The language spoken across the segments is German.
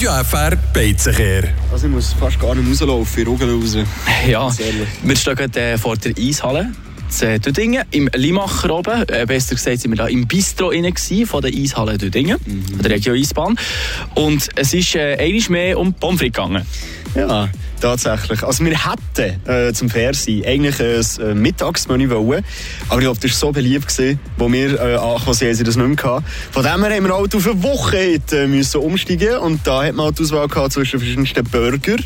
Radio FR Beizenkehr. Also ich muss fast gar nicht rauslaufen, ich raus. Ja, wir stehen gerade äh, vor der Eishalle in Düdingen, im Limacher oben. Äh, besser gesagt sind wir da im Bistro innen von der Eishalle Düdingen, mhm. der Region Eisbahn. Und es ist äh, einmal mehr um Pommes frites gegangen. Ja, tatsächlich. Also wir hätten äh, zum Fernsehen eigentlich ein Mittagsmenü wollen, aber ich glaube, das war so beliebt, gewesen, wo wir äh, angekommen sind, sie das nicht mehr hatten. Von dem her haben wir halt auf eine Woche äh, müssen umsteigen und da hat man halt die Auswahl gehabt zwischen verschiedensten Burger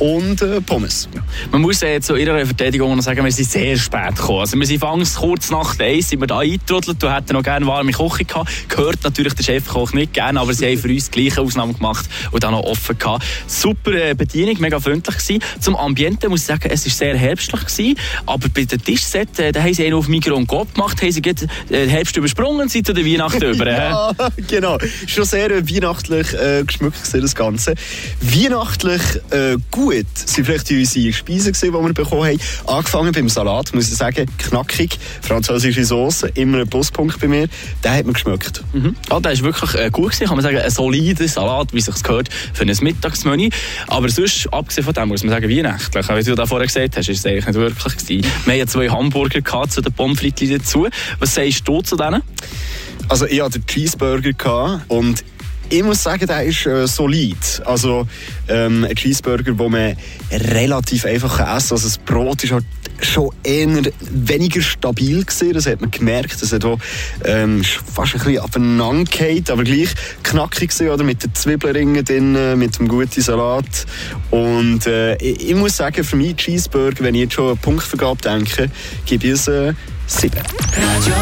und äh, Pommes. Man muss äh, zu ihrer Verteidigung noch sagen, wir sind sehr spät gekommen. Also wir sind fangs kurz nach eins sind wir da eingetrudelt und hätten noch gerne warme Küche gehabt. Gehört natürlich der Chefkoch nicht gerne, aber sie haben für uns die gleiche Ausnahme gemacht und dann noch offen gehabt. Super äh, Bedienung, mega freundlich gewesen. Zum Ambiente muss ich sagen, es war sehr herbstlich gewesen, aber bei den Tischset, äh, da haben sie einen auf Mikro und Gott gemacht, haben sie gerade äh, Herbst übersprungen und sind zu der Weihnacht über. ja, genau. Schon sehr äh, weihnachtlich äh, geschmückt gewesen, das Ganze. Weihnachtlich äh, gut gut sind vielleicht unsere Speisen, die wir bekommen haben. Angefangen beim Salat, muss ich sagen, knackig, französische Soße, immer ein Pluspunkt bei mir. Der hat mir geschmeckt. Mhm. Ja, der ist wirklich äh, gut gewesen, kann man sagen, ein solider Salat, wie sich gehört, für ein Mittagsmenü. Aber sonst, abgesehen von dem, muss man sagen, weihnachtlich. Wie du da vorher gesagt hast, ist es eigentlich nicht wirklich gewesen. Wir hatten zwei Hamburger gehabt, zu den Pommes frites dazu. Was sagst du zu denen? Also ich hatte den Cheeseburger gehabt und ich muss sagen, der ist äh, solid. Also ähm, ein Cheeseburger, den man relativ einfach essen kann. Also das Brot ist halt schon eher weniger stabil gewesen. Das hat man gemerkt. Das hat auch, ähm, fast ein bisschen aufeinander aber gleich knackig gewesen, oder? Mit den Zwiebelringen drin, mit dem guten Salat. Und äh, ich, ich, muss sagen, für mich Cheeseburger, wenn ich jetzt schon eine Punktvergabe denke, gebe ich es äh, 7. Radio